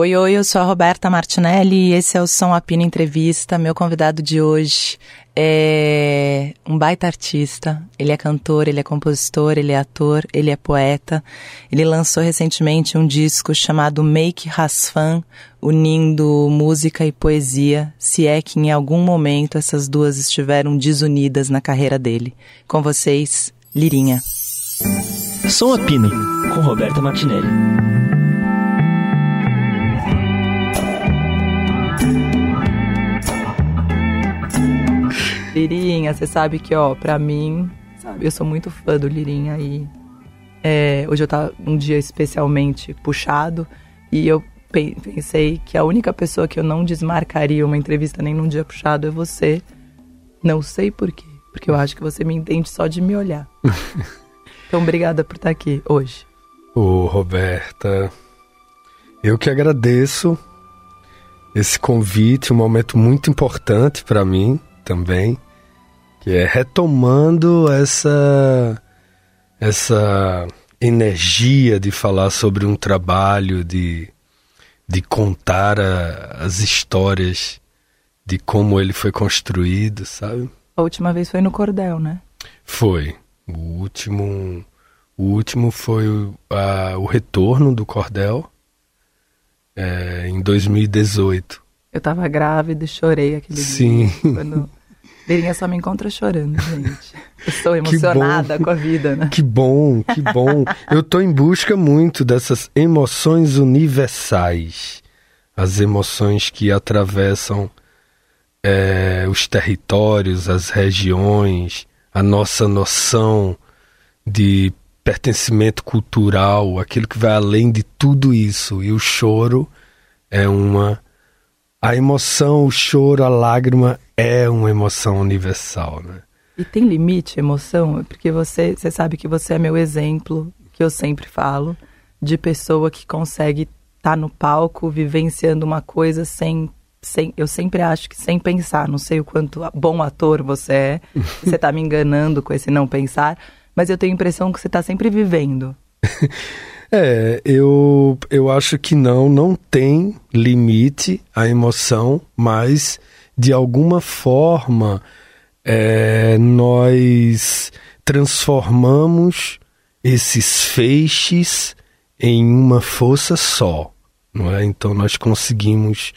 Oi, oi, eu sou a Roberta Martinelli e esse é o Som Apina Entrevista. Meu convidado de hoje é um baita artista. Ele é cantor, ele é compositor, ele é ator, ele é poeta. Ele lançou recentemente um disco chamado Make Rasfan, unindo música e poesia, se é que em algum momento essas duas estiveram desunidas na carreira dele. Com vocês, Lirinha. Som Apino, com Roberta Martinelli. Lirinha, você sabe que, ó, pra mim, sabe, eu sou muito fã do Lirinha e é, hoje eu tava um dia especialmente puxado e eu pensei que a única pessoa que eu não desmarcaria uma entrevista nem num dia puxado é você. Não sei por quê, porque eu acho que você me entende só de me olhar. então, obrigada por estar aqui hoje. Ô, Roberta, eu que agradeço esse convite, um momento muito importante para mim também, que é retomando essa essa energia de falar sobre um trabalho, de, de contar a, as histórias de como ele foi construído, sabe? A última vez foi no Cordel, né? Foi. O último, o último foi o, a, o retorno do Cordel é, em 2018. Eu tava grávida e chorei aquele Sim. dia. Sim. Quando Beirinha só me encontra chorando, gente. Estou emocionada com a vida, né? Que bom, que bom. Eu estou em busca muito dessas emoções universais. As emoções que atravessam é, os territórios, as regiões, a nossa noção de pertencimento cultural, aquilo que vai além de tudo isso. E o choro é uma a emoção, o choro, a lágrima é uma emoção universal, né? E tem limite emoção? Porque você, você sabe que você é meu exemplo, que eu sempre falo, de pessoa que consegue estar tá no palco vivenciando uma coisa sem, sem. Eu sempre acho que sem pensar. Não sei o quanto bom ator você é, você está me enganando com esse não pensar, mas eu tenho a impressão que você está sempre vivendo. É, eu, eu acho que não, não tem limite a emoção, mas de alguma forma é, nós transformamos esses feixes em uma força só, não é? Então nós conseguimos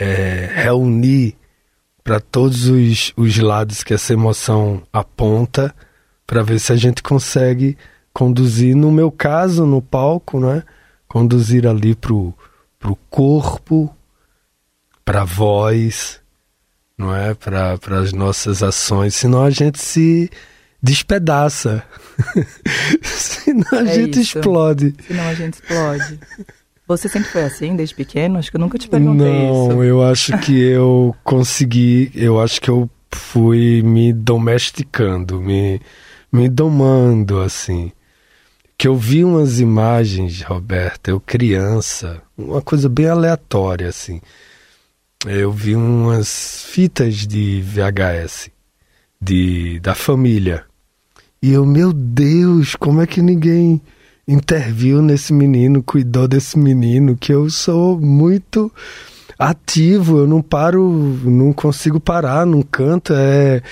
é, reunir para todos os, os lados que essa emoção aponta para ver se a gente consegue conduzir, no meu caso, no palco, né? Conduzir ali pro, pro corpo, pra voz, não é? Para as nossas ações, senão a gente se despedaça. senão a é gente isso. explode. Senão a gente explode. Você sempre foi assim, desde pequeno? Acho que eu nunca te perguntei Não, isso. Não, eu acho que eu consegui, eu acho que eu fui me domesticando, me, me domando, assim que eu vi umas imagens, Roberta, eu criança, uma coisa bem aleatória assim. Eu vi umas fitas de VHS de da família. E eu, meu Deus, como é que ninguém interviu nesse menino, cuidou desse menino, que eu sou muito ativo, eu não paro, não consigo parar num canto, é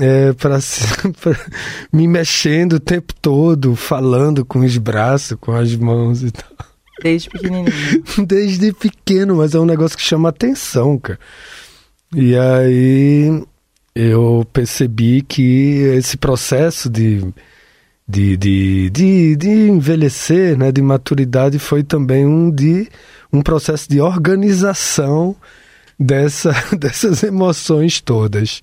é, para me mexendo o tempo todo, falando com os braços, com as mãos e tal. Desde pequenininho. Desde pequeno, mas é um negócio que chama atenção, cara. E aí eu percebi que esse processo de, de, de, de, de envelhecer, né, de maturidade, foi também um, de, um processo de organização dessa, dessas emoções todas.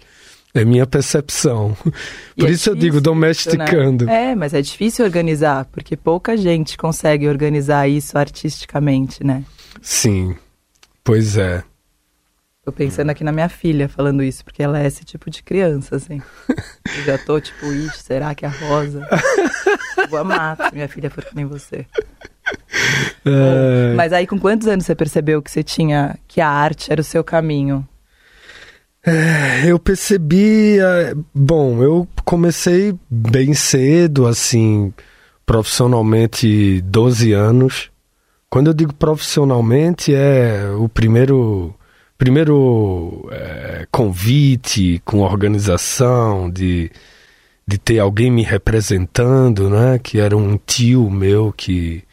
É minha percepção. Por é isso eu digo domesticando. Né? É, mas é difícil organizar, porque pouca gente consegue organizar isso artisticamente, né? Sim, pois é. Tô pensando aqui na minha filha falando isso, porque ela é esse tipo de criança, assim. Eu já tô tipo, ixi, será que é a Rosa? Vou amar se minha filha for que nem você. É... Mas aí com quantos anos você percebeu que você tinha, que a arte era o seu caminho? É, eu percebi. É, bom, eu comecei bem cedo, assim, profissionalmente 12 anos, Quando eu digo profissionalmente, é o primeiro primeiro é, convite com organização de, de ter alguém me representando, né? Que era um tio meu que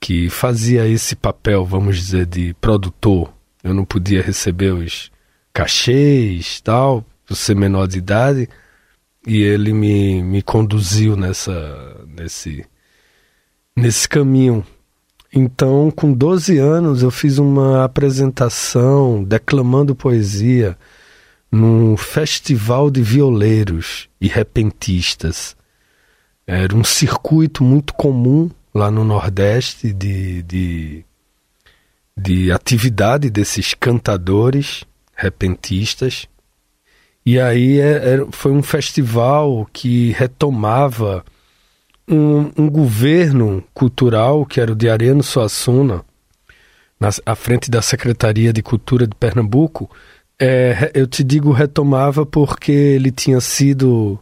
que fazia esse papel, vamos dizer, de produtor. Eu não podia receber os cachês, tal, por ser menor de idade, e ele me, me conduziu nessa nesse nesse caminho então, com 12 anos, eu fiz uma apresentação declamando poesia num festival de violeiros e repentistas. Era um circuito muito comum lá no Nordeste de, de, de atividade desses cantadores repentistas. E aí é, é, foi um festival que retomava um, um governo cultural, que era o de Ariano Suassuna, na, à frente da Secretaria de Cultura de Pernambuco, é, eu te digo retomava porque ele tinha sido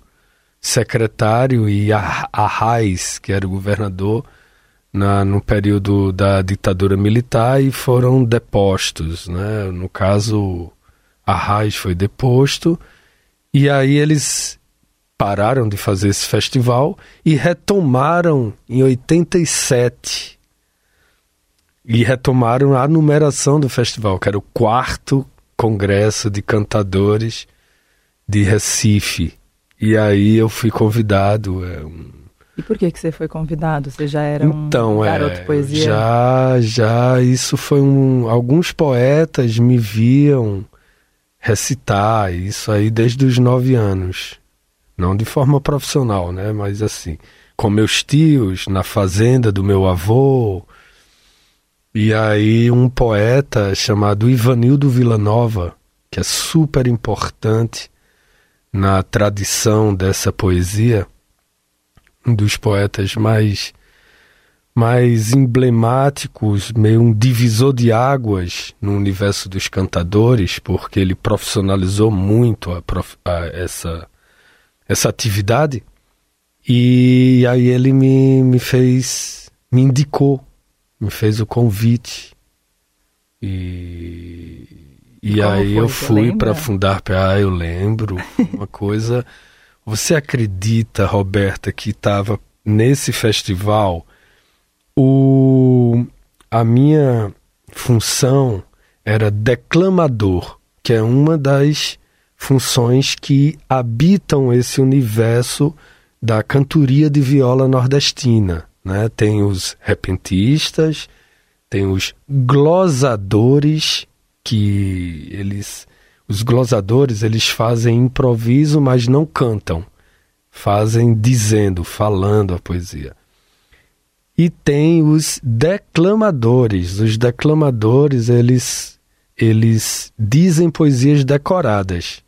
secretário e Arraes, que era o governador, na, no período da ditadura militar e foram depostos. Né? No caso, Arraes foi deposto e aí eles pararam de fazer esse festival e retomaram em 87. E retomaram a numeração do festival, que era o quarto congresso de cantadores de Recife. E aí eu fui convidado. É, um... E por que, que você foi convidado? Você já era então, um garoto é, poesia? Já, já. Isso foi um. Alguns poetas me viam recitar, isso aí desde os nove anos. Não de forma profissional, né? Mas assim, com meus tios, na fazenda do meu avô. E aí um poeta chamado Ivanildo Villanova, que é super importante na tradição dessa poesia, um dos poetas mais mais emblemáticos, meio um divisor de águas no universo dos cantadores, porque ele profissionalizou muito a, prof, a essa essa atividade. E aí ele me, me fez, me indicou, me fez o convite. E, e aí eu fui para fundar PA, eu lembro. Uma coisa. Você acredita, Roberta, que estava nesse festival o, a minha função era declamador, que é uma das funções que habitam esse universo da cantoria de viola nordestina. Né? Tem os repentistas, tem os glosadores, que eles. Os glosadores eles fazem improviso, mas não cantam. Fazem dizendo, falando a poesia. E tem os declamadores. Os declamadores, eles, eles dizem poesias decoradas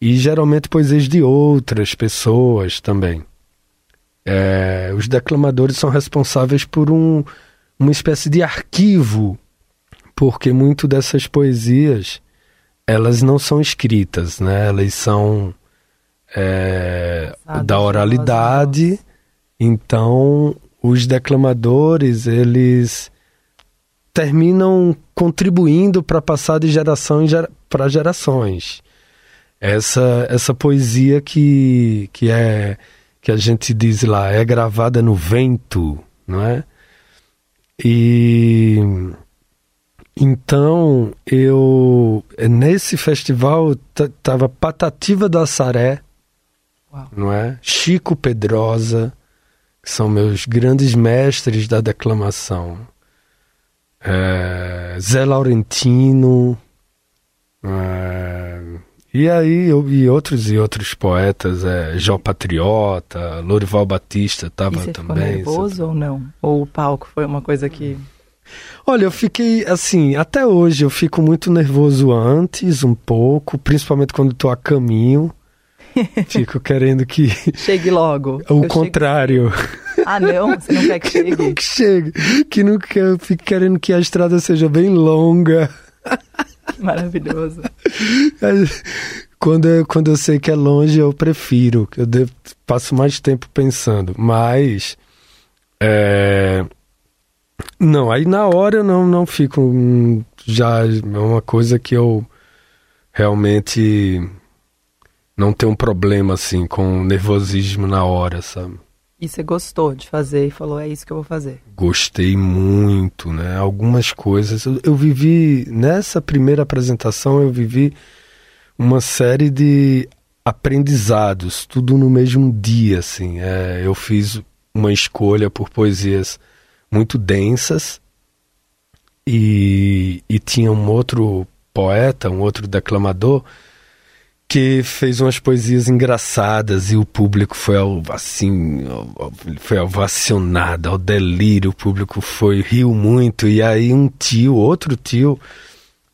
e geralmente poesias de outras pessoas também. É, os declamadores são responsáveis por um, uma espécie de arquivo, porque muito dessas poesias elas não são escritas, né? Elas são é, da oralidade. Então, os declamadores eles terminam contribuindo para passar de geração para gerações essa essa poesia que que é que a gente diz lá é gravada no vento, não é? E então eu nesse festival tava Patativa da Saré, Uau. não é? Chico Pedrosa, são meus grandes mestres da declamação. É, Zé Laurentino, é, e aí, eu, e outros e outros poetas, é, Jó Patriota, Lorival Batista estava também. Ficou nervoso ou não? Ou o palco foi uma coisa que. Olha, eu fiquei assim, até hoje eu fico muito nervoso antes, um pouco, principalmente quando estou a caminho. Fico querendo que. Chegue logo. O contrário. Ah, não? Você não quer que chegue? Que não que chegue. Que não quer, eu fico querendo que a estrada seja bem longa. Maravilhoso. Quando eu, quando eu sei que é longe, eu prefiro. Eu devo, passo mais tempo pensando. Mas. É, Não, aí na hora eu não, não fico. hum, Já é uma coisa que eu realmente não tenho um problema assim com nervosismo na hora, sabe? E você gostou de fazer e falou, é isso que eu vou fazer. Gostei muito, né? Algumas coisas. Eu, eu vivi, nessa primeira apresentação, eu vivi uma série de aprendizados, tudo no mesmo dia, assim. É, eu fiz uma escolha por poesias muito densas e, e tinha um outro poeta, um outro declamador que fez umas poesias engraçadas e o público foi ao, assim foi ovacionado ao delírio o público foi riu muito e aí um tio outro tio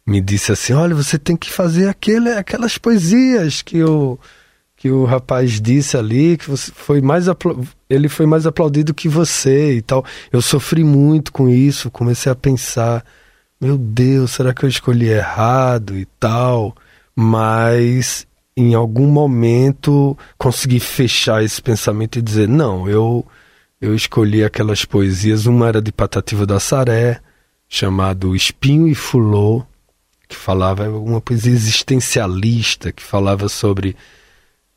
me disse assim olha você tem que fazer aquele, aquelas poesias que o que o rapaz disse ali que você foi mais ele foi mais aplaudido que você e tal. Eu sofri muito com isso comecei a pensar meu Deus será que eu escolhi errado e tal mas em algum momento consegui fechar esse pensamento e dizer não eu eu escolhi aquelas poesias uma era de Patativa da Saré chamado Espinho e Fulô que falava uma poesia existencialista que falava sobre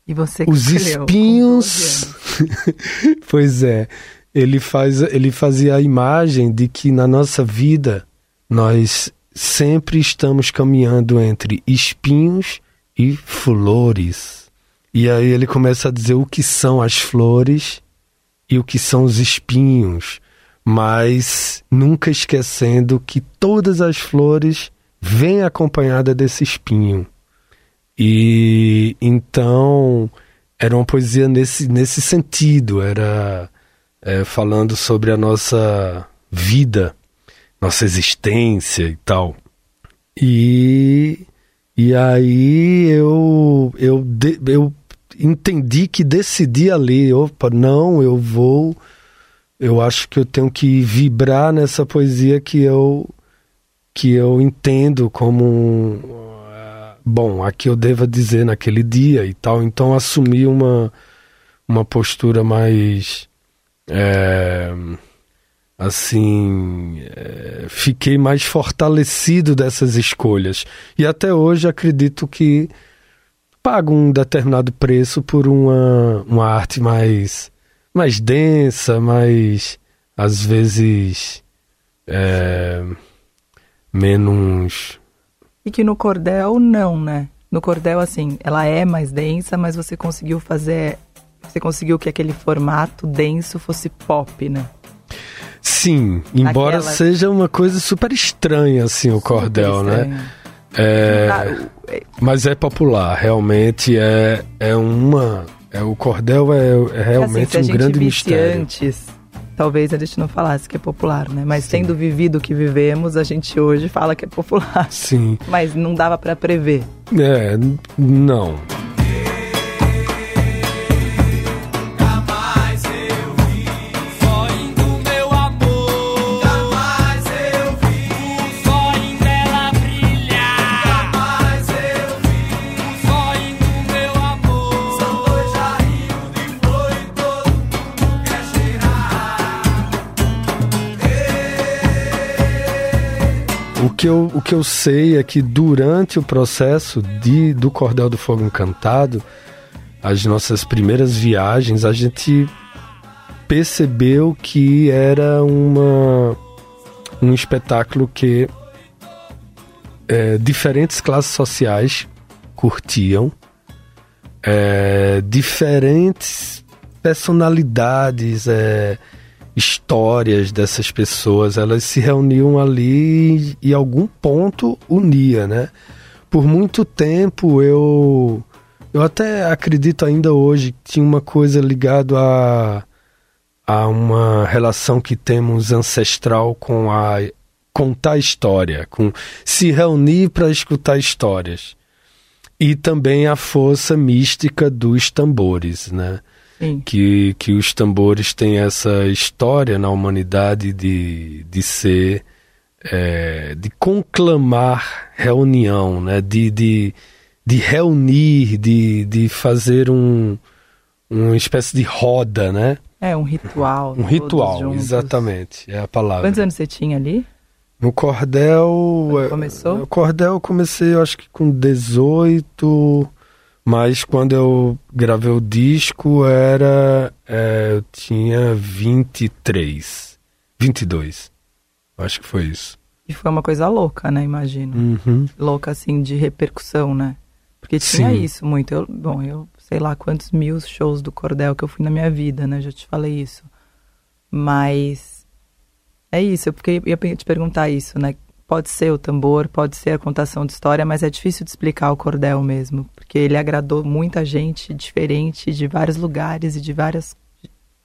E você que os espinhos 12 anos. pois é ele faz ele fazia a imagem de que na nossa vida nós sempre estamos caminhando entre espinhos e flores. E aí ele começa a dizer o que são as flores e o que são os espinhos mas nunca esquecendo que todas as flores vêm acompanhada desse espinho. E então era uma poesia nesse, nesse sentido, era é, falando sobre a nossa vida, nossa existência e tal. E, e aí eu, eu, eu entendi que decidi ali, opa, não, eu vou, eu acho que eu tenho que vibrar nessa poesia que eu, que eu entendo como ah, bom, a que eu deva dizer naquele dia e tal. Então assumi uma, uma postura mais é, assim é, fiquei mais fortalecido dessas escolhas e até hoje acredito que pago um determinado preço por uma, uma arte mais mais densa mais às vezes é, menos E que no cordel, não, né? No cordel, assim, ela é mais densa, mas você conseguiu fazer. Você conseguiu que aquele formato denso fosse pop, né? Sim, embora Naquela- seja uma coisa super estranha assim o cordel, né? É, Ah, o- mas é popular, realmente é, é uma. É, o cordel é, é assim, realmente se a um gente grande mistério. antes, talvez a gente não falasse que é popular, né? Mas tendo vivido o que vivemos, a gente hoje fala que é popular. Sim, Mas não dava pra prever. é, não. Que, eu, o que eu sei é que durante o processo de, do Cordel do Fogo Encantado, as nossas primeiras viagens, a gente percebeu que era uma, um espetáculo que é, diferentes classes sociais curtiam, é, diferentes personalidades, é, histórias dessas pessoas, elas se reuniam ali e, algum ponto unia, né? Por muito tempo eu eu até acredito ainda hoje que tinha uma coisa ligada a a uma relação que temos ancestral com a contar história, com se reunir para escutar histórias. E também a força mística dos tambores, né? Sim. que, que os tambores têm essa história na humanidade de, de ser, é, de conclamar reunião, né? de, de, de reunir, de, de fazer um, uma espécie de roda, né? É um ritual. Um ritual, exatamente, é a palavra. Quantos anos você tinha ali? No cordel. Quando é, começou? No cordel eu comecei, eu acho que com 18. Mas quando eu gravei o disco era. é, eu tinha 23. 22. Eu Acho que foi isso. E foi uma coisa louca, né? Imagino. Uhum. Louca, assim, de repercussão, né? Porque tinha Sim. isso muito. Eu, bom, eu sei lá quantos mil shows do Cordel que eu fui na minha vida, né? Já te falei isso. Mas é isso, eu fiquei- ia te perguntar isso, né? Pode ser o tambor, pode ser a contação de história, mas é difícil de explicar o Cordel mesmo. Porque ele agradou muita gente diferente, de vários lugares e de várias.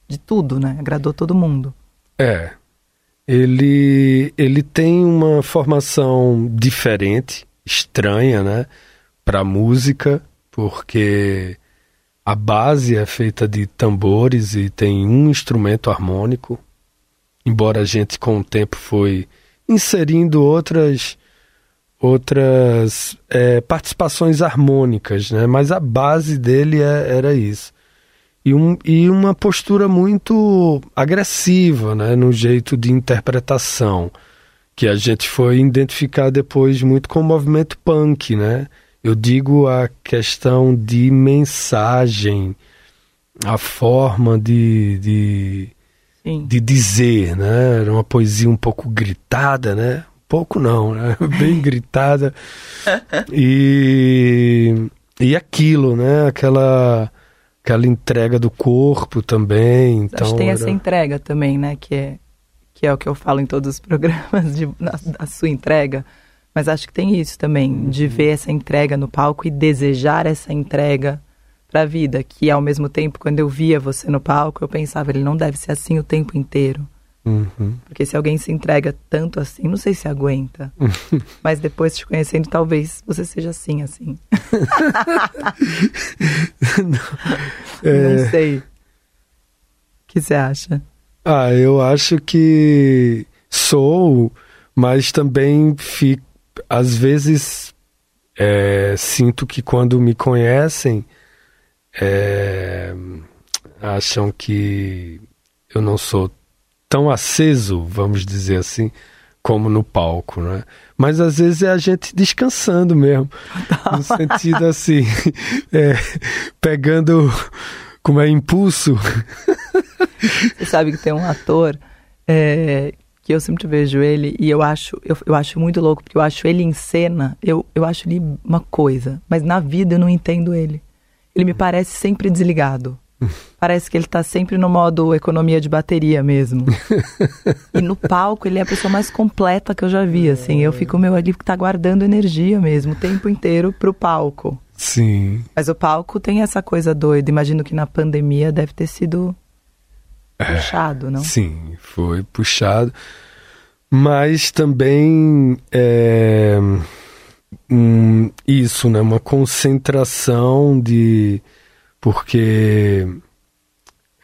de tudo, né? Agradou todo mundo. É. Ele, ele tem uma formação diferente, estranha, né? Para música, porque a base é feita de tambores e tem um instrumento harmônico. Embora a gente com o tempo foi inserindo outras outras é, participações harmônicas, né? Mas a base dele é- era isso e, um, e uma postura muito agressiva né, no jeito de interpretação, que a gente foi identificar depois muito com o movimento punk. Né? Eu digo a questão de mensagem, a forma de, de, Sim. de dizer, né? Era uma poesia um pouco gritada, né? Pouco não, né? Bem gritada. E, e aquilo, né? Aquela, aquela entrega do corpo também. Então Acho que tem era- essa entrega também, né? Que é, que é o que eu falo em todos os programas, de, a, sua entrega. Mas acho que tem isso também, de ver essa entrega no palco e desejar essa entrega pra vida. Que ao mesmo tempo, quando eu via você no palco, eu pensava, ele não deve ser assim o tempo inteiro. Uhum. Porque se alguém se entrega tanto assim, não sei se aguenta. Mas depois te conhecendo, talvez você seja assim, assim. É. Não sei. O que você acha? Ah, eu acho que sou, mas também fico, às vezes é, sinto que quando me conhecem é, acham que eu não sou tão aceso, vamos dizer assim, como no palco, né? Mas às vezes é a gente descansando mesmo, no sentido assim, é, pegando como é impulso. Você sabe que tem um ator é, que eu sempre vejo ele e eu acho, eu, eu acho muito louco, porque eu acho ele em cena, eu, eu acho ele uma coisa, mas na vida eu não entendo ele. Ele me parece sempre desligado. Parece que ele tá sempre no modo economia de bateria mesmo. e no palco ele é a pessoa mais completa que eu já vi, assim. Eu fico, meu, ali que tá guardando energia mesmo, o tempo inteiro pro palco. Sim. Mas o palco tem essa coisa doida. Imagino que na pandemia deve ter sido puxado, não? Sim, foi puxado. Mas também é, um, isso, né? Uma concentração de. Porque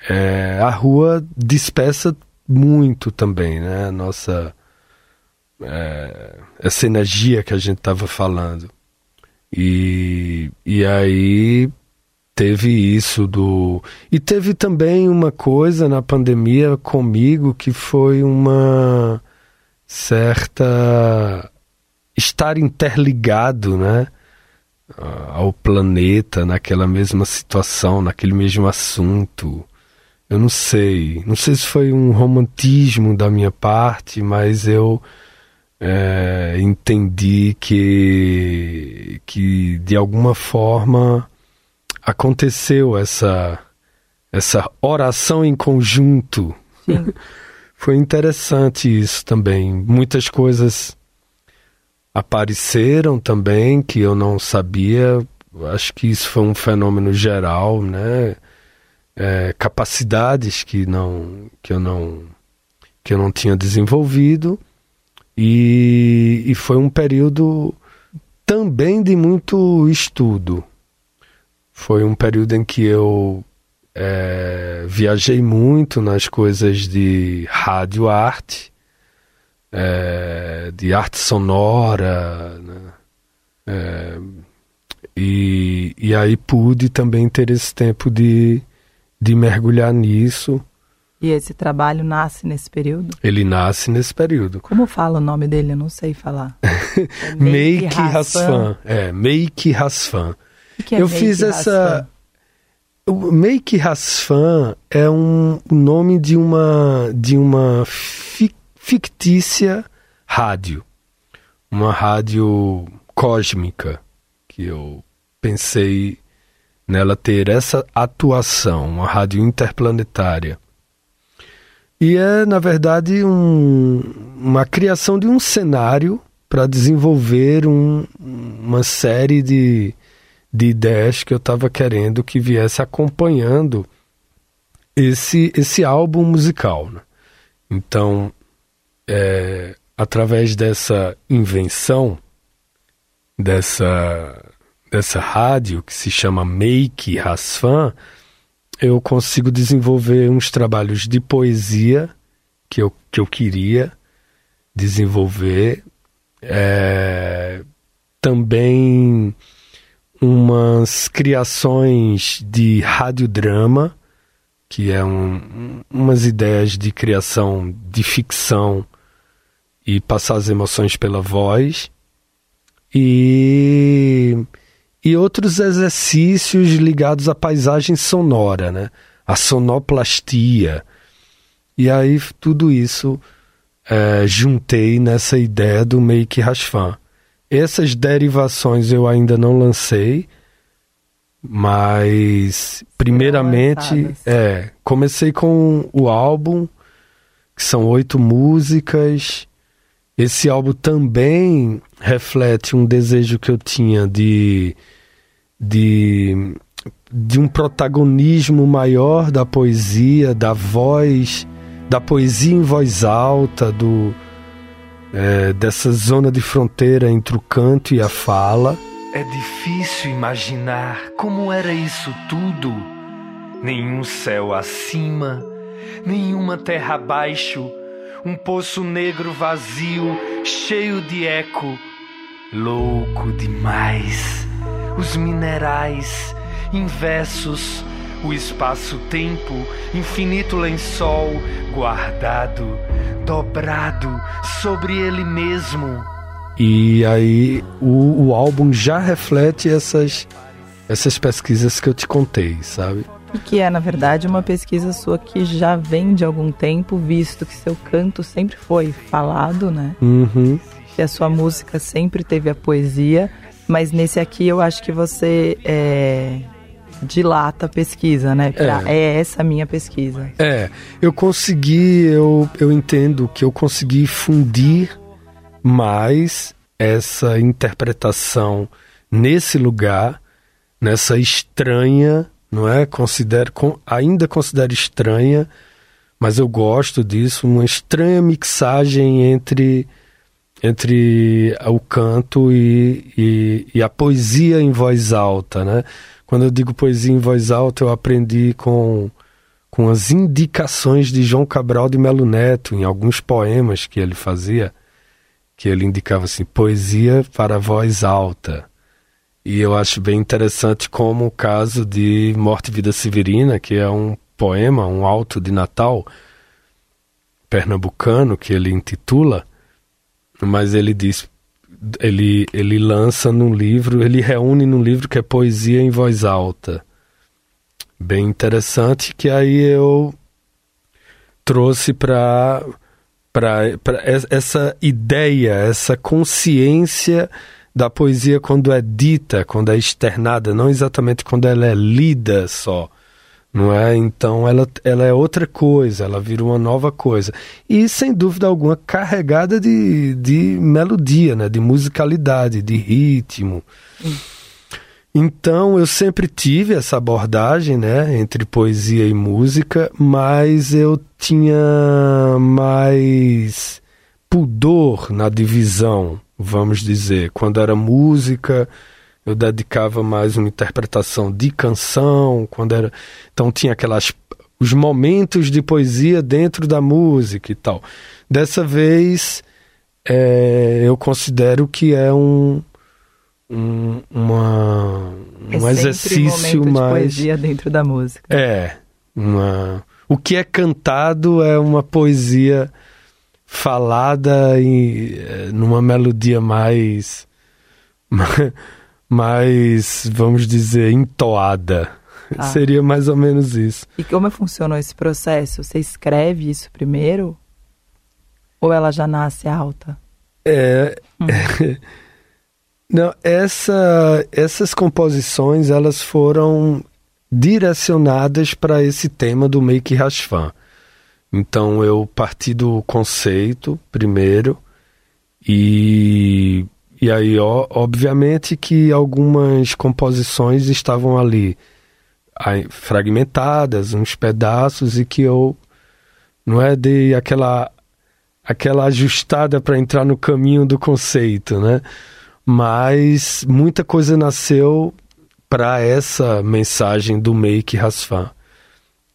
é, a rua dispersa muito também, né? Nossa. é, essa energia que a gente estava falando. E, e aí teve isso do. E teve também uma coisa na pandemia comigo que foi uma certa. Estar interligado, né? Ao planeta, naquela mesma situação, naquele mesmo assunto. Eu não sei. Não sei se foi um romantismo da minha parte, mas eu é, entendi que, que de alguma forma aconteceu essa essa oração em conjunto. Foi interessante isso também. Muitas coisas apareceram também que eu não sabia. Acho que isso foi um fenômeno geral, né? É, capacidades que não que eu não que eu não tinha desenvolvido e, e foi um período também de muito estudo. Foi um período em que eu é, viajei muito nas coisas de rádio arte, é, de arte sonora, né? É, e, e aí pude também ter esse tempo de, de mergulhar nisso E esse trabalho nasce nesse período? Ele nasce nesse período. Como fala o nome dele? Eu não sei falar. É Meike Rasfan. É, Meike Rasfan. Que é Eu Meike fiz essa- Rasfan? O Meike Rasfan é um o nome de uma de uma fi- fictícia rádio, uma rádio cósmica que eu pensei nela ter essa atuação, uma rádio interplanetária. E é, na verdade, um- uma criação de um cenário para desenvolver um- uma série de, de ideias que eu estava querendo que viesse acompanhando esse, esse álbum musical. né? Então, é, através dessa invenção, dessa, dessa rádio que se chama Make Rasfan, eu consigo desenvolver uns trabalhos de poesia que eu, que eu queria desenvolver. É, também umas criações de radiodrama, que é um, umas ideias de criação de ficção e passar as emoções pela voz. E, e outros exercícios ligados à paisagem sonora, né? A sonoplastia. E aí tudo isso eh, juntei nessa ideia do Make Rashfan. Essas derivações eu ainda não lancei, mas primeiramente é, comecei com o álbum, que são oito músicas. Esse álbum também reflete um desejo que eu tinha de, de, de um protagonismo maior da poesia, da voz, da poesia em voz alta, do, é, dessa zona de fronteira entre o canto e a fala. É difícil imaginar como era isso tudo. Nenhum céu acima, nenhuma terra abaixo, um poço negro vazio, cheio de eco. Louco demais. Os minerais, inversos, o espaço-tempo, infinito lençol, guardado, dobrado sobre ele mesmo. E aí o, o álbum já reflete essas, essas pesquisas que eu te contei, sabe? E que é, na verdade, uma pesquisa sua que já vem de algum tempo, visto que seu canto sempre foi falado, né? Uhum. Que a sua música sempre teve a poesia, mas nesse aqui eu acho que você é, dilata a pesquisa, né? Pra- É. é essa a minha pesquisa. É, eu consegui, eu, eu entendo que eu consegui fundir mais essa interpretação nesse lugar, nessa estranha, não é? Considero, ainda considero estranha, mas eu gosto disso, uma estranha mixagem entre entre o canto e, e, e a poesia em voz alta, né? Quando eu digo poesia em voz alta, eu aprendi com com as indicações de João Cabral de Melo Neto em alguns poemas que ele fazia, que ele indicava assim, poesia para voz alta. E eu acho bem interessante como o caso de Morte e Vida Severina, que é um poema, um alto de Natal pernambucano que ele intitula, mas ele diz ele ele lança num livro, ele reúne num livro que é poesia em voz alta. Bem interessante que aí eu trouxe para para essa ideia, essa consciência da poesia quando é dita, quando é externada, não exatamente quando ela é lida só, não é? Então ela, ela é outra coisa, ela vira uma nova coisa e sem dúvida alguma carregada de, de melodia, né? De musicalidade, de ritmo. Então eu sempre tive essa abordagem, né, entre poesia e música, mas eu tinha mais pudor na divisão, vamos dizer. Quando era música, eu dedicava mais uma interpretação de canção, quando era, então tinha aquelas os momentos de poesia dentro da música e tal. Dessa vez, é, eu considero que é um um, uma, É um sempre exercício de mais. poesia dentro da música. É, uma, o que é cantado é uma poesia falada em, eh, numa melodia mais, mais, vamos dizer, entoada. Ah. Seria mais ou menos isso. E como funcionou esse processo? Você escreve isso primeiro? Ou ela já nasce alta? É, Hum. não, essa, essas composições elas foram direcionadas para esse tema do Make Rashfan. Então eu parti do conceito primeiro e e aí ó, obviamente que algumas composições estavam ali aí, fragmentadas, uns pedaços e que eu não é de aquela aquela ajustada para entrar no caminho do conceito, né? Mas muita coisa nasceu para essa mensagem do Make Rasfan.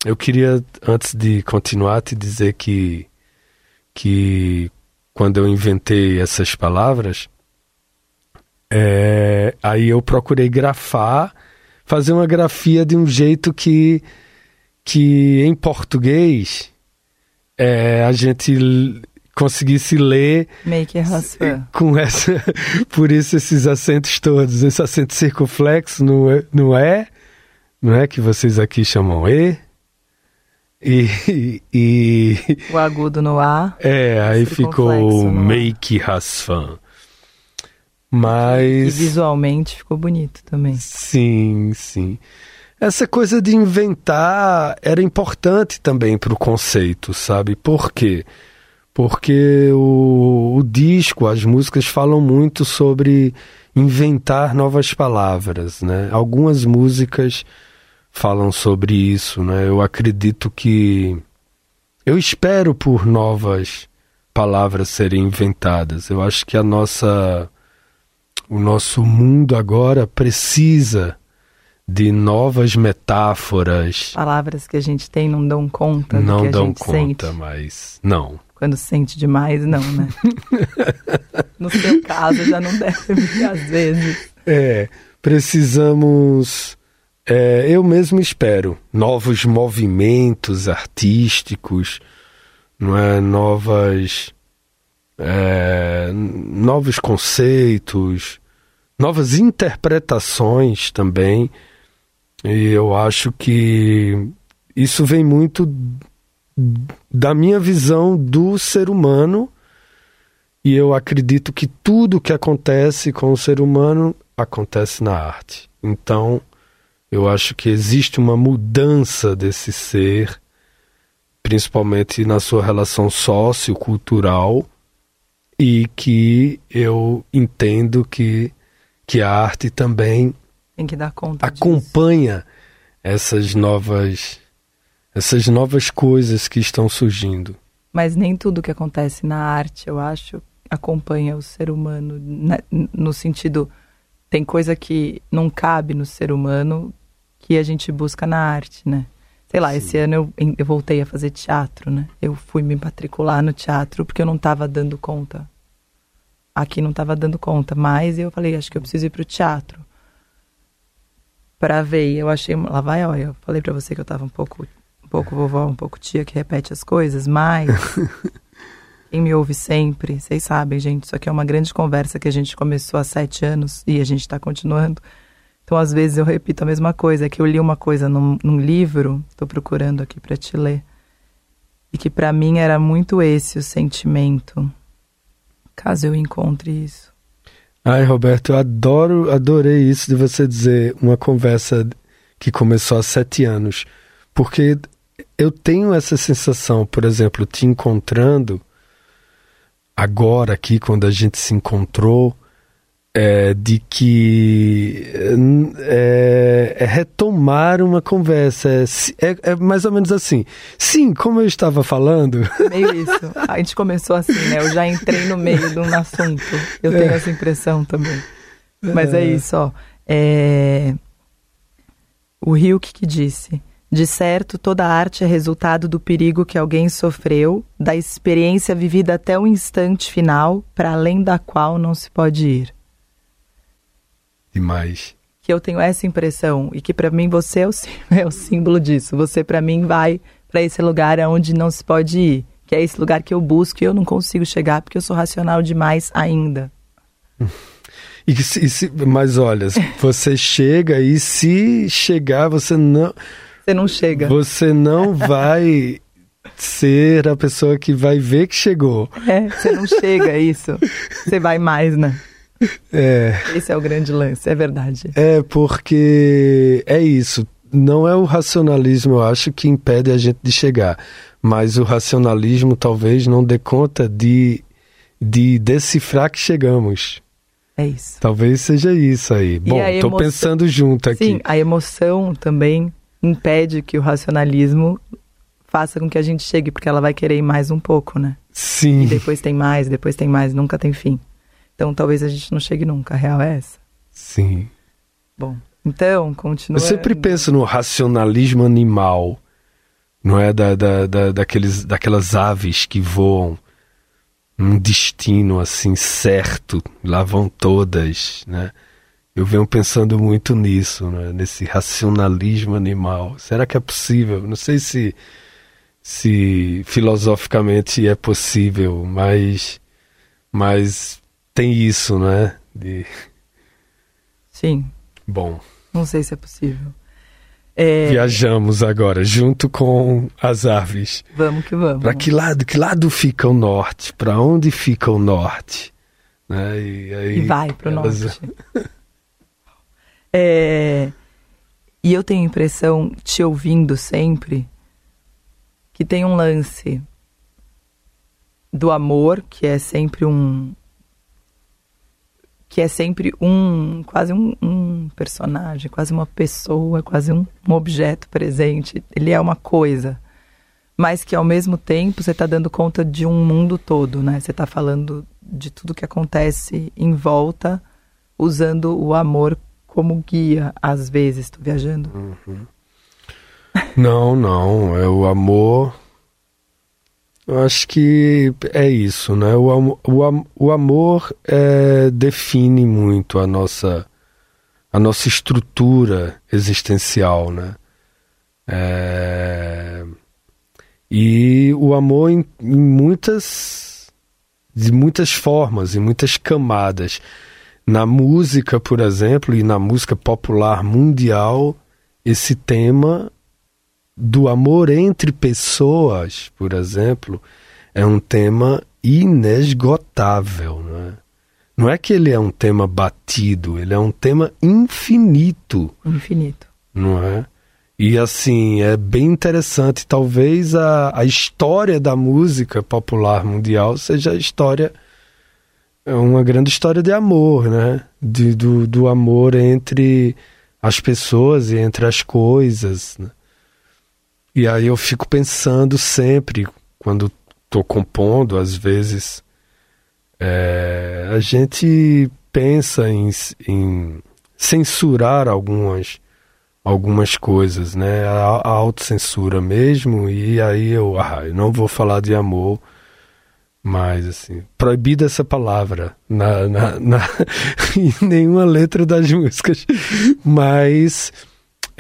Eu queria, antes de continuar, te dizer que, que quando eu inventei essas palavras, é, aí eu procurei grafar, fazer uma grafia de um jeito que, que em português é, a gente conseguisse ler com essa, por isso esses acentos todos, esse acento circunflexo no é, no é, não é que vocês aqui chamam e, e, e O agudo no A. é, aí ficou make rasfan. E Mas visualmente ficou bonito também. sim, sim. Essa coisa de inventar era importante também para o conceito, sabe? Por quê? Porque o, o disco, as músicas falam muito sobre inventar novas palavras, né? Algumas músicas falam sobre isso, né? Eu acredito que eu espero por novas palavras serem inventadas. Eu acho que a nossa o nosso mundo agora precisa de novas metáforas. Palavras que a gente tem não dão conta do que Não a dão gente conta, sente. mas não. Quando sente demais, não, né? no seu caso, já não deve, às vezes. É, precisamos. É, eu mesmo espero novos movimentos artísticos, não é? Novas. é, novos conceitos, novas interpretações também. E eu acho que isso vem muito da minha visão do ser humano. E eu acredito que tudo que acontece com o ser humano acontece na arte. Então, eu acho que existe uma mudança desse ser, principalmente na sua relação sociocultural, e que eu entendo que, que a arte também conta disso. acompanha essas novas essas novas coisas que estão surgindo. Mas nem tudo que acontece na arte, eu acho, acompanha o ser humano. na- no sentido, tem coisa que não cabe no ser humano que a gente busca na arte, né? Sei lá, esse ano eu, eu voltei a fazer teatro, né? Eu fui me matricular no teatro porque eu não estava dando conta. Aqui não estava dando conta, mas eu falei, acho que eu preciso ir pro teatro. Pra ver, eu achei, lá vai, olha, eu falei pra você que eu tava um pouco, um pouco vovó, um pouco tia que repete as coisas, mas quem me ouve sempre, vocês sabem, gente, isso aqui é uma grande conversa que a gente começou há sete anos e a gente está continuando. Então, às vezes, eu repito a mesma coisa, que eu li uma coisa num, num livro, estou procurando aqui para te ler, e que para mim era muito esse o sentimento, caso eu encontre isso. Ai, Roberto, eu adoro, adorei isso de você dizer uma conversa que começou há sete anos, porque eu tenho essa sensação, por exemplo, te encontrando agora aqui, quando a gente se encontrou, é, de que é, é retomar uma conversa. É, é- é mais ou menos assim. Sim, como eu estava falando, Meio isso. A gente começou assim, né? Eu já entrei no meio de um assunto. Eu tenho essa impressão também. Mas é isso, ó. É... O Hilke que disse: De certo, toda arte é resultado do perigo que alguém sofreu, da experiência vivida até o instante final, para além da qual não se pode ir. Demais. Que eu tenho essa impressão e que para mim você é o, é o símbolo disso. Você para mim vai para esse lugar aonde não se pode ir, que é esse lugar que eu busco e eu não consigo chegar porque eu sou racional demais ainda. E se, e se- mas olha, você chega e se chegar, você não, Você não chega. você não vai ser a pessoa que vai ver que chegou. É, você não chega, isso. Você vai mais, né? É, Esse é o grande lance, é verdade. é porque é isso. Não é o racionalismo, eu acho, que impede a gente de chegar, mas o racionalismo talvez não dê conta de, de decifrar que chegamos. É isso. Talvez seja isso aí. Bom, a tô emoção- pensando junto aqui. Sim, a emoção também impede que o racionalismo faça com que a gente chegue, porque ela vai querer ir mais um pouco, né? Sim. E depois tem mais, depois tem mais, nunca tem fim. Então talvez a gente não chegue nunca, a real é essa. Sim. Bom, então, continua. Eu sempre penso no racionalismo animal, não é? Da, da, da- daqueles, daquelas aves que voam um destino assim certo, lá vão todas, né? Eu venho pensando muito nisso, né? nesse racionalismo animal. Será que é possível? Não sei se, se filosoficamente é possível, mas, mas tem isso, né? De, Sim, bom, não sei se é possível. É, Viajamos agora, junto com as aves. Vamos que vamos. Para que lado, que lado fica o norte? Para onde fica o norte? Né? E, aí E vai pro elas- norte. É, e eu tenho a impressão, te ouvindo sempre, que tem um lance do amor, que é sempre um. Que é sempre um. quase um, um personagem, quase uma pessoa, quase um, um objeto presente. Ele é uma coisa. Mas que ao mesmo tempo você está dando conta de um mundo todo, né? Você está falando de tudo que acontece em volta, usando o amor como guia, às vezes. Estou viajando. Não, não, é o amor. Eu acho que é isso, né? O, o, o amor é, define muito a nossa, a nossa estrutura existencial, né? É, e o amor em, em muitas de muitas formas, em muitas camadas. Na música, por exemplo, e na música popular mundial, esse tema do amor entre pessoas, por exemplo, é um tema inesgotável, não é? Não é que ele é um tema batido, ele é um tema infinito, Infinito. não é? E assim, é bem interessante. Talvez a, a história da música popular mundial seja a história. É uma grande história de amor, né? De, do, do amor entre as pessoas e entre as coisas. Né? E aí eu fico pensando sempre, quando estou compondo, às vezes, é, a gente pensa em, em censurar algumas algumas coisas, né? A, a autocensura mesmo, e aí eu, ah, eu não vou falar de amor, mas assim, proibida essa palavra na, na, na em nenhuma letra das músicas, mas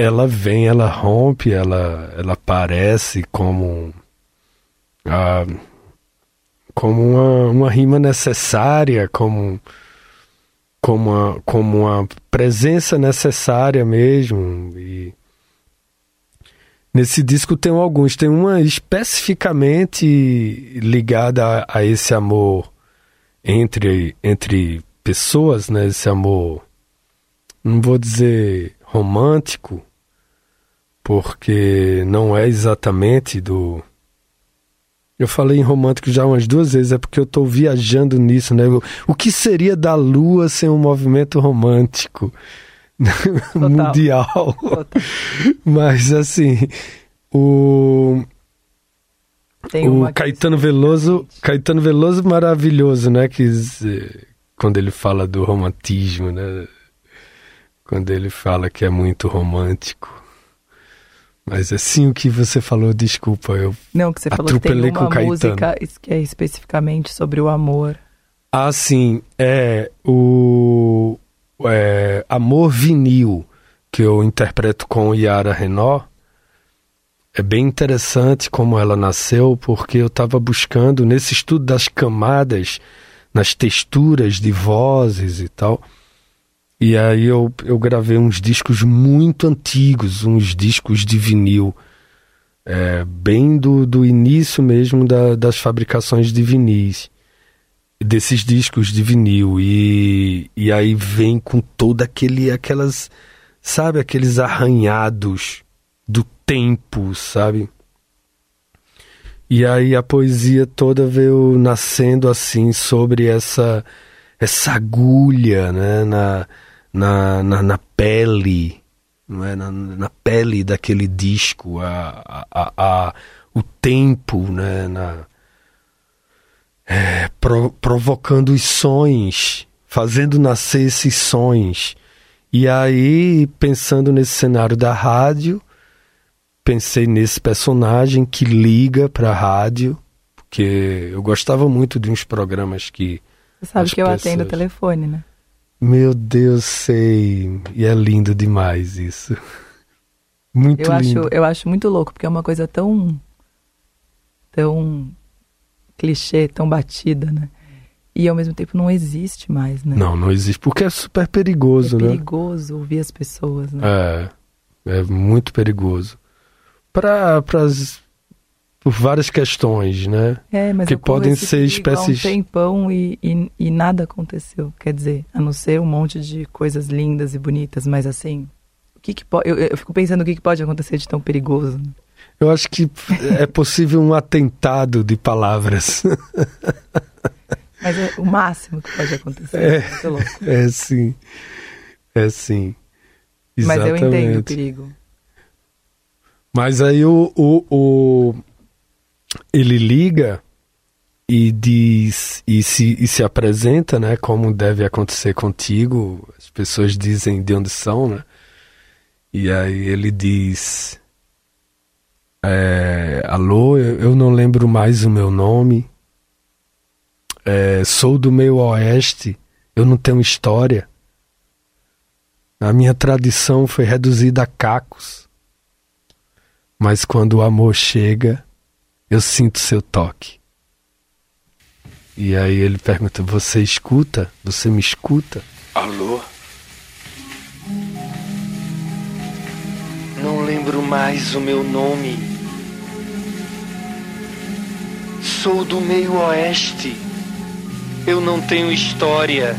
ela vem, ela rompe, ela, ela aparece como ah, como uma, uma rima necessária, como como uma, como uma presença necessária mesmo. E nesse disco tem alguns, tem uma especificamente ligada a, a esse amor entre, entre pessoas, né? Esse amor, não vou dizer romântico, porque não é exatamente do. Eu falei em romântico já umas duas vezes, é porque eu estou viajando nisso, né? O, que seria da Lua sem um movimento romântico mundial? Total. Mas assim, o, o Caetano Veloso, Caetano Veloso maravilhoso, né? Que eh, quando ele fala do romantismo, né? Quando ele fala que é muito romântico. Mas assim o que você falou, desculpa, eu Não, que você falou que tem uma música que é especificamente sobre o amor. Ah, sim, é o é, Amor Vinil, que eu interpreto com Yara Renault. é bem interessante como ela nasceu, porque eu estava buscando nesse estudo das camadas, nas texturas de vozes e tal. E aí eu, eu gravei uns discos muito antigos, uns discos de vinil, é, bem do, do início mesmo da, das fabricações de vinis, desses discos de vinil. E, e aí vem com todo aquele, aquelas, sabe, aqueles arranhados do tempo, sabe? E aí a poesia toda veio nascendo assim sobre essa essa agulha, né, na, na, na, na pele, não é? na, na pele daquele disco, a, a, a, o tempo, né? na, é, pro, provocando os sons, fazendo nascer esses sons. E aí, pensando nesse cenário da rádio, pensei nesse personagem que liga para a rádio, porque eu gostava muito de uns programas que. Você sabe que eu pessoas- atendo o telefone, né? Meu Deus, sei. E é lindo demais isso. Muito Eu acho, lindo. eu acho muito louco, porque é uma coisa tão. tão clichê, tão batida, né? E ao mesmo tempo não existe mais, né? Não, não existe, porque é super é perigoso, né? perigoso ouvir as pessoas, né? É, é muito perigoso. Para por várias questões, né? É, mas que eu corro podem ser espécies- um tempão e, e, e nada aconteceu. Quer dizer, a não ser um monte de coisas lindas e bonitas, mas assim, o que que pode... Eu, eu fico pensando o que, que pode acontecer de tão perigoso. né? Eu acho que é possível um atentado de palavras. Mas é o máximo que pode acontecer. É. Louco. É sim. É sim. Mas eu entendo o Exatamente. perigo. Mas aí o, o, o- ele liga e diz e se, e se apresenta, né? Como deve acontecer contigo. As pessoas dizem de onde são, né? E aí ele diz: é, Alô, eu, não lembro mais o meu nome. É, sou do meio oeste. Eu não tenho história. A minha tradição foi reduzida a cacos. Mas quando o amor chega, eu sinto seu toque. E aí ele pergunta: Você escuta? Você me escuta? Alô? Não lembro mais o meu nome. Sou do meio oeste. Eu não tenho história.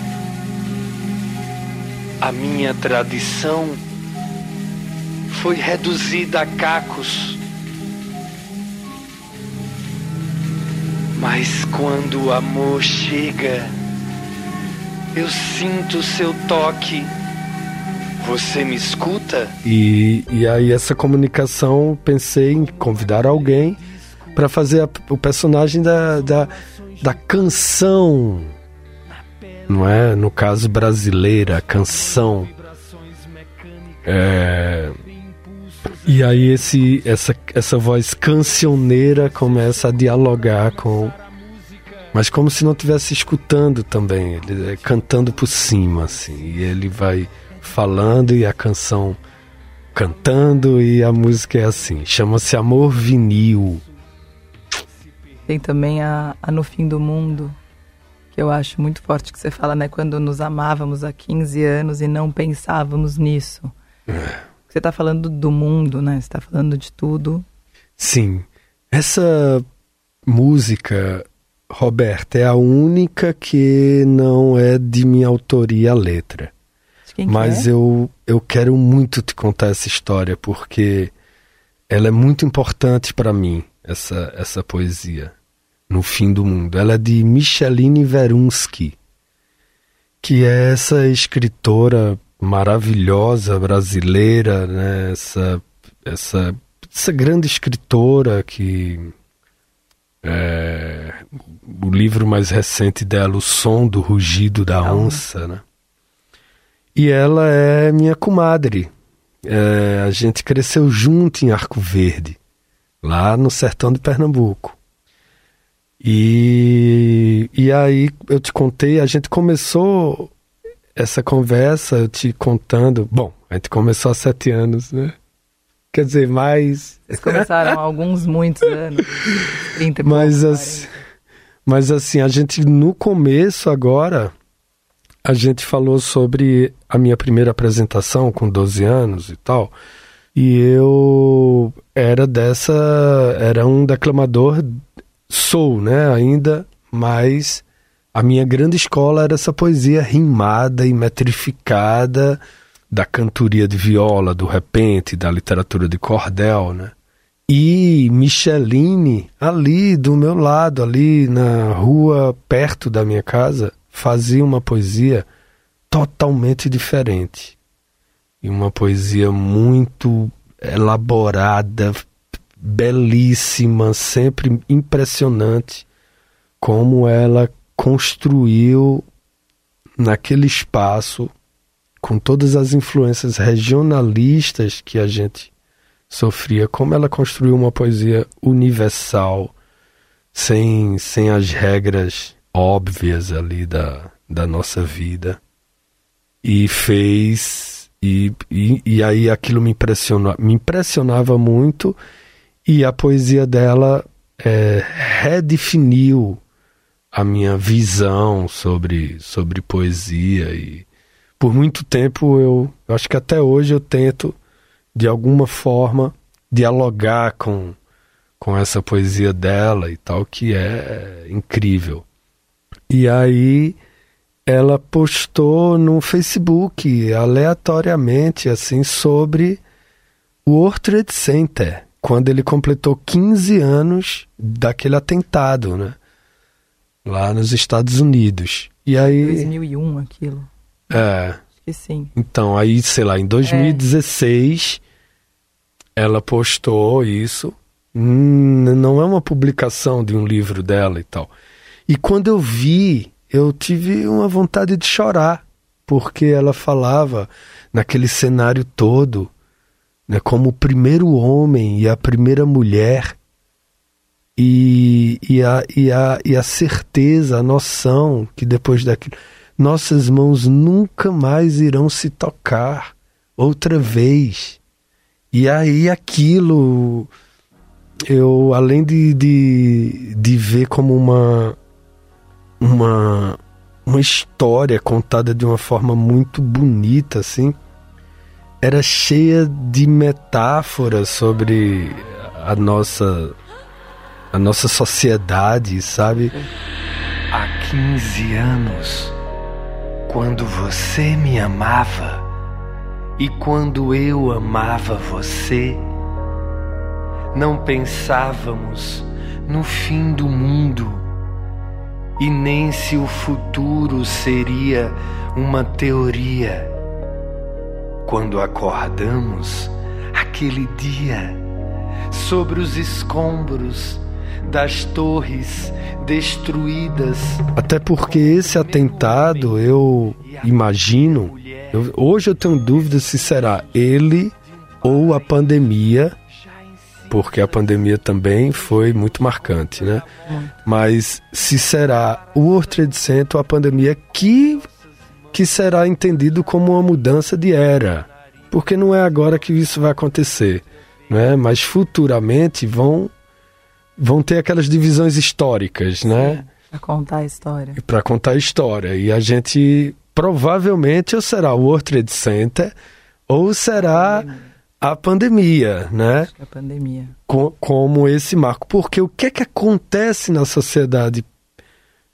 A minha tradição foi reduzida a cacos. Mas quando o amor chega, eu sinto seu toque. Você me escuta? E, e aí essa comunicação pensei em convidar alguém para fazer a- o personagem da, da, da canção, não é? No caso brasileira, canção. É, e aí esse, essa, essa voz cancioneira começa a dialogar com. Mas como se não estivesse escutando também, ele é cantando por cima, assim. E ele vai falando e a canção cantando e a música é assim. Chama-se Amor Vinil. Tem também a, a No Fim do Mundo, que eu acho muito forte que você fala, né? Quando nos amávamos há 15 anos e não pensávamos nisso. Você tá falando do mundo, né? Você tá falando de tudo. Sim, essa música, Roberta, é a única que não é de minha autoria a letra. Mas é? eu, eu quero muito te contar essa história porque ela é muito importante para mim, essa, essa poesia, no fim do mundo. Ela é de Micheline Verunsky, que é essa escritora maravilhosa brasileira, né? essa, essa, essa grande escritora que. é, o livro mais recente dela, O Som do Rugido da Onça, né? E ela é minha comadre. É, a gente cresceu junto em Arco Verde, lá no sertão de Pernambuco. E, e aí eu te contei, a gente começou essa conversa, eu te contando. Bom, a gente começou há sete anos, né? Quer dizer, mais. Vocês começaram há alguns, muitos anos. 30 e Mas, assim, mas assim, a gente no começo agora, a gente falou sobre a minha primeira apresentação com 12 anos e tal. E eu era dessa. Era um declamador, sou, né, ainda, mas a minha grande escola era essa poesia rimada e metrificada da cantoria de viola, do repente, da literatura de cordel, né? E Micheline, ali do meu lado, ali na rua perto da minha casa, fazia uma poesia totalmente diferente. E uma poesia muito elaborada, belíssima, sempre impressionante como ela construiu naquele espaço com todas as influências regionalistas que a gente sofria, como ela construiu uma poesia universal, sem, sem as regras óbvias ali da, da nossa vida. E fez. E, e, e aí aquilo me, impressiona, me impressionava muito, e a poesia dela é, redefiniu a minha visão sobre, sobre poesia e por muito tempo eu, eu acho que até hoje eu tento de alguma forma dialogar com com essa poesia dela e tal que é incrível. E aí ela postou no Facebook aleatoriamente assim sobre o World Trade Center, quando ele completou 15 anos daquele atentado, né? Lá nos Estados Unidos. E aí 2001 aquilo. é, Acho que sim. então, aí, sei lá, em 2016, ela postou isso. Hum, não é uma publicação de um livro dela e tal. E quando eu vi, eu tive uma vontade de chorar, porque ela falava naquele cenário todo, né, como o primeiro homem e a primeira mulher, e, e, a, e, a, e a certeza, a noção que depois daquilo nossas mãos nunca mais irão se tocar outra vez. E aí aquilo, eu além de, de, de ver como uma, uma, uma história contada de uma forma muito bonita, assim, era cheia de metáforas sobre a nossa, a nossa sociedade, sabe? Há 15 anos, quando você me amava e quando eu amava você, não pensávamos no fim do mundo e nem se o futuro seria uma teoria. Quando acordamos aquele dia sobre os escombros das torres destruídas. Até porque esse atentado, eu imagino, eu- hoje eu tenho dúvida se será ele ou a pandemia, porque a pandemia também foi muito marcante, né? Mas se será o World Trade Center ou a pandemia que, que será entendido como uma mudança de era. Porque não é agora que isso vai acontecer, né? Mas futuramente vão, vão ter aquelas divisões históricas, né? Pra contar a história. para contar a história. E a gente provavelmente ou será o World Trade Center ou será a pandemia, né? Acho que é a pandemia. Co- como esse marco. Porque o que é que acontece na sociedade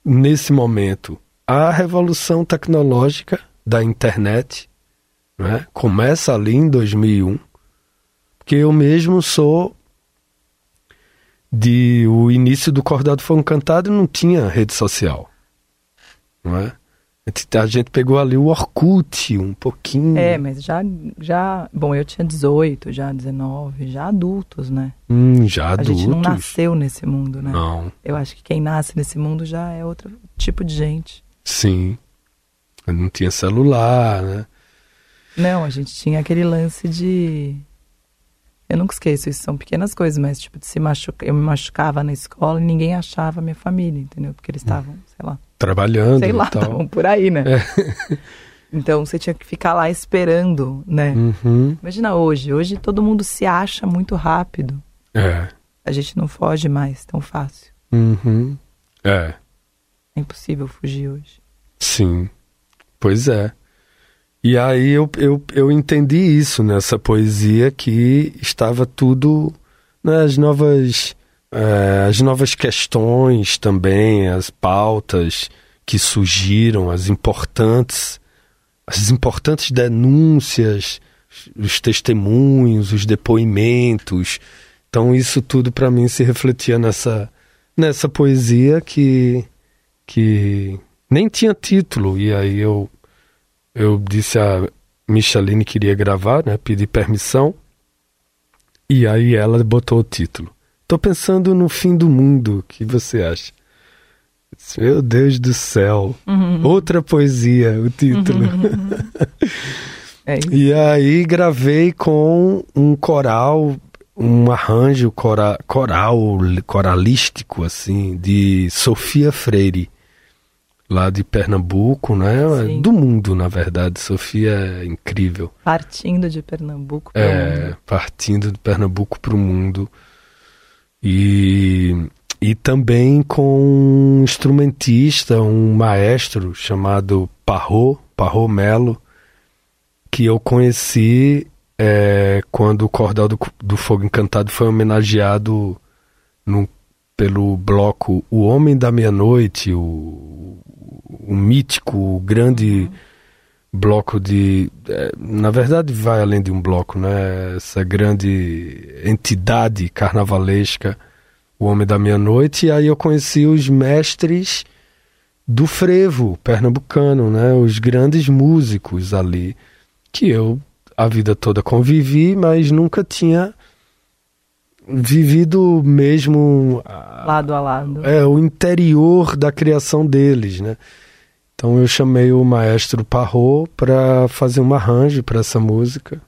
nesse momento? A revolução tecnológica da internet né? começa ali em 2001. Porque eu mesmo sou de o início do Cordado Foi um Cantado não tinha rede social. Não é? A gente- A gente pegou ali o Orkut um pouquinho. É, mas já, já. Bom, eu tinha 18, já 19, já adultos, né? Hum, já A adultos. gente não nasceu nesse mundo, né? Não, Eu acho que quem nasce nesse mundo já é outro tipo de gente. sim. Não tinha celular, né? Não, a gente tinha aquele lance de. Eu nunca esqueço, isso são pequenas coisas, mas tipo, de se machucar. Eu me machucava na escola e ninguém achava a minha família, entendeu? Porque eles estavam, sei lá, Trabalhando sei lá, estavam por aí, né? Então você tinha que ficar lá esperando, né? Uhum. Imagina hoje. Hoje todo mundo se acha muito rápido. É. A gente não foge mais tão fácil. Uhum. É. É impossível fugir hoje. Sim. Pois é. E aí eu, eu, eu entendi isso nessa poesia que estava tudo né, as novas é, as novas questões também, as pautas que surgiram, as importantes as importantes denúncias, os testemunhos, os depoimentos. Então isso tudo para mim se refletia nessa nessa poesia que que nem tinha título. E aí eu eu disse a Micheline que queria gravar, né? Pedi permissão. E aí ela botou o título. Tô pensando no fim do mundo. O que você acha? Meu Deus do céu. Outra poesia, o título. É isso. E aí gravei com um coral, um arranjo cora, coral, coralístico, assim, de Sofia Freire, lá de Pernambuco, né? Sim. Do mundo, na verdade. Sofia é incrível. Partindo de Pernambuco para É, partindo de Pernambuco para o mundo. E, e também com um instrumentista, um maestro chamado Parro, Parro Melo, que eu conheci é, quando o Cordel do, do Fogo Encantado foi homenageado pelo bloco O Homem da Meia-Noite, o, o mítico, o grande bloco de. é, na verdade, vai além de um bloco, né? Essa grande entidade carnavalesca, o Homem da Meia-Noite. E aí eu conheci os mestres do frevo pernambucano, né? Os grandes músicos ali, que eu a vida toda convivi, mas nunca tinha vivido mesmo a- lado a lado. é, o interior da criação deles, né? Então eu chamei o maestro Parro para fazer um arranjo para essa música.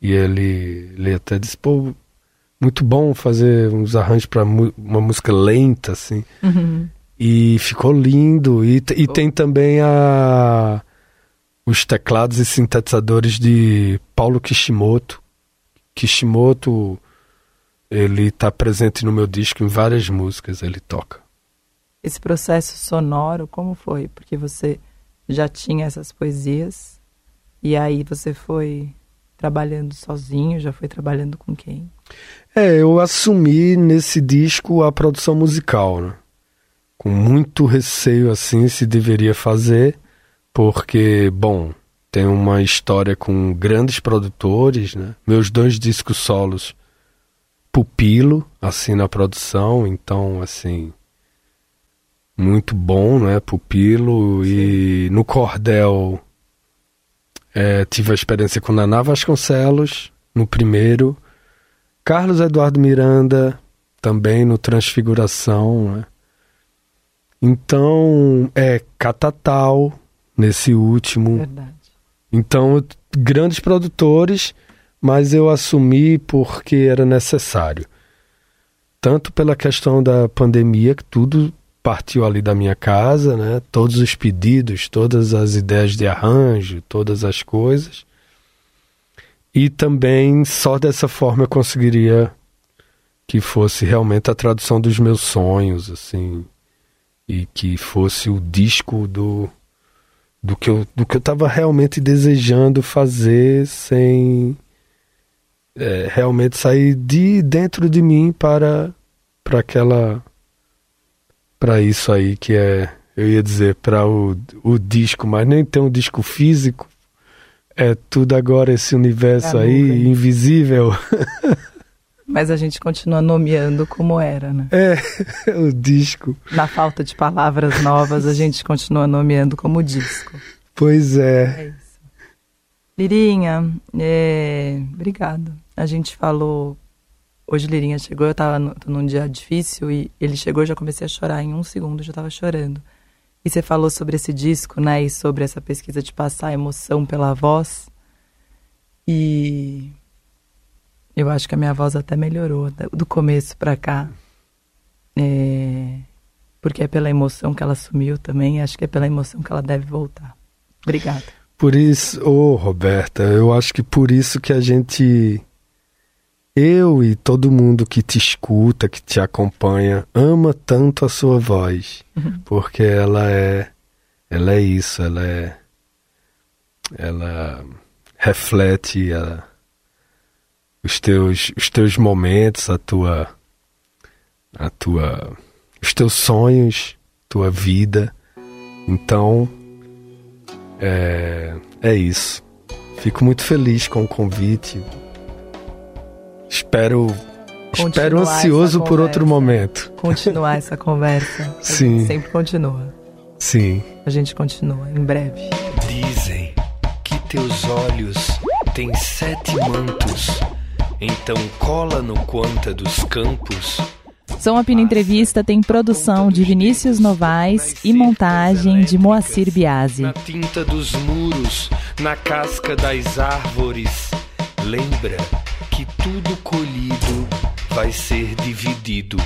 E ele, ele até disse, pô, muito bom fazer uns arranjos para uma música lenta, assim. Uhum. E ficou lindo. E, e tem também a, os teclados e sintetizadores de Paulo Kishimoto. Kishimoto, ele está presente no meu disco em várias músicas, ele toca. Esse processo sonoro, como foi? Porque você já tinha essas poesias e aí você foi trabalhando sozinho, já foi trabalhando com quem? É, eu assumi nesse disco a produção musical, né? Com muito receio, assim, se deveria fazer, porque, bom, tem uma história com grandes produtores, né? Meus dois discos solos, Pupilo, assim, na produção, então, assim, muito bom, né? Pupilo, e no Cordel é, tive a experiência com Naná Vasconcelos, no primeiro, Carlos Eduardo Miranda, também no Transfiguração, né? Então, é Catatal, nesse último. Verdade. Então, grandes produtores, mas eu assumi porque era necessário. Tanto pela questão da pandemia, que tudo partiu ali da minha casa, né? Todos os pedidos, todas as ideias de arranjo, todas as coisas. E também só dessa forma eu conseguiria que fosse realmente a tradução dos meus sonhos, assim, e que fosse o disco do do que eu do que eu estava realmente desejando fazer sem é, realmente sair de dentro de mim para para aquela para isso aí que é eu ia dizer para o, o disco mas nem tem um disco físico é tudo agora esse universo É aí nuvem. invisível Mas a gente continua nomeando como era, né? é o disco Na falta de palavras novas, a gente continua nomeando como disco. pois é É. Lirinha, é... obrigado. A gente falou. Hoje Lirinha chegou, eu tava no- num dia difícil e ele chegou e já comecei a chorar. Em um segundo eu já tava chorando. E você falou sobre esse disco, né? E sobre essa pesquisa de passar emoção pela voz. E eu acho que a minha voz até melhorou do começo pra cá. É, Porque é pela emoção que ela sumiu também, acho que é pela emoção que ela deve voltar. Obrigada. Por isso, ô Roberta, eu acho que por isso que a gente. Eu e todo mundo que te escuta, que te acompanha, ama tanto a sua voz. Porque ela é. Ela é isso, ela é. Ela reflete a- os, teus, os teus momentos, a tua. A tua. Os teus sonhos, tua vida. Então. É, é isso. Fico muito feliz com o convite. Espero, espero Continuar ansioso essa por outro momento. Continuar essa conversa. A Sim. sempre continua. Sim. A gente continua em breve. Dizem que teus olhos têm sete mantos, então cola no quanta dos campos. Som Apino Entrevista tem produção de Vinícius Novaes e montagem de Moacir Biasi. Na tinta dos muros, na casca das árvores. Lembra que tudo colhido vai ser dividido.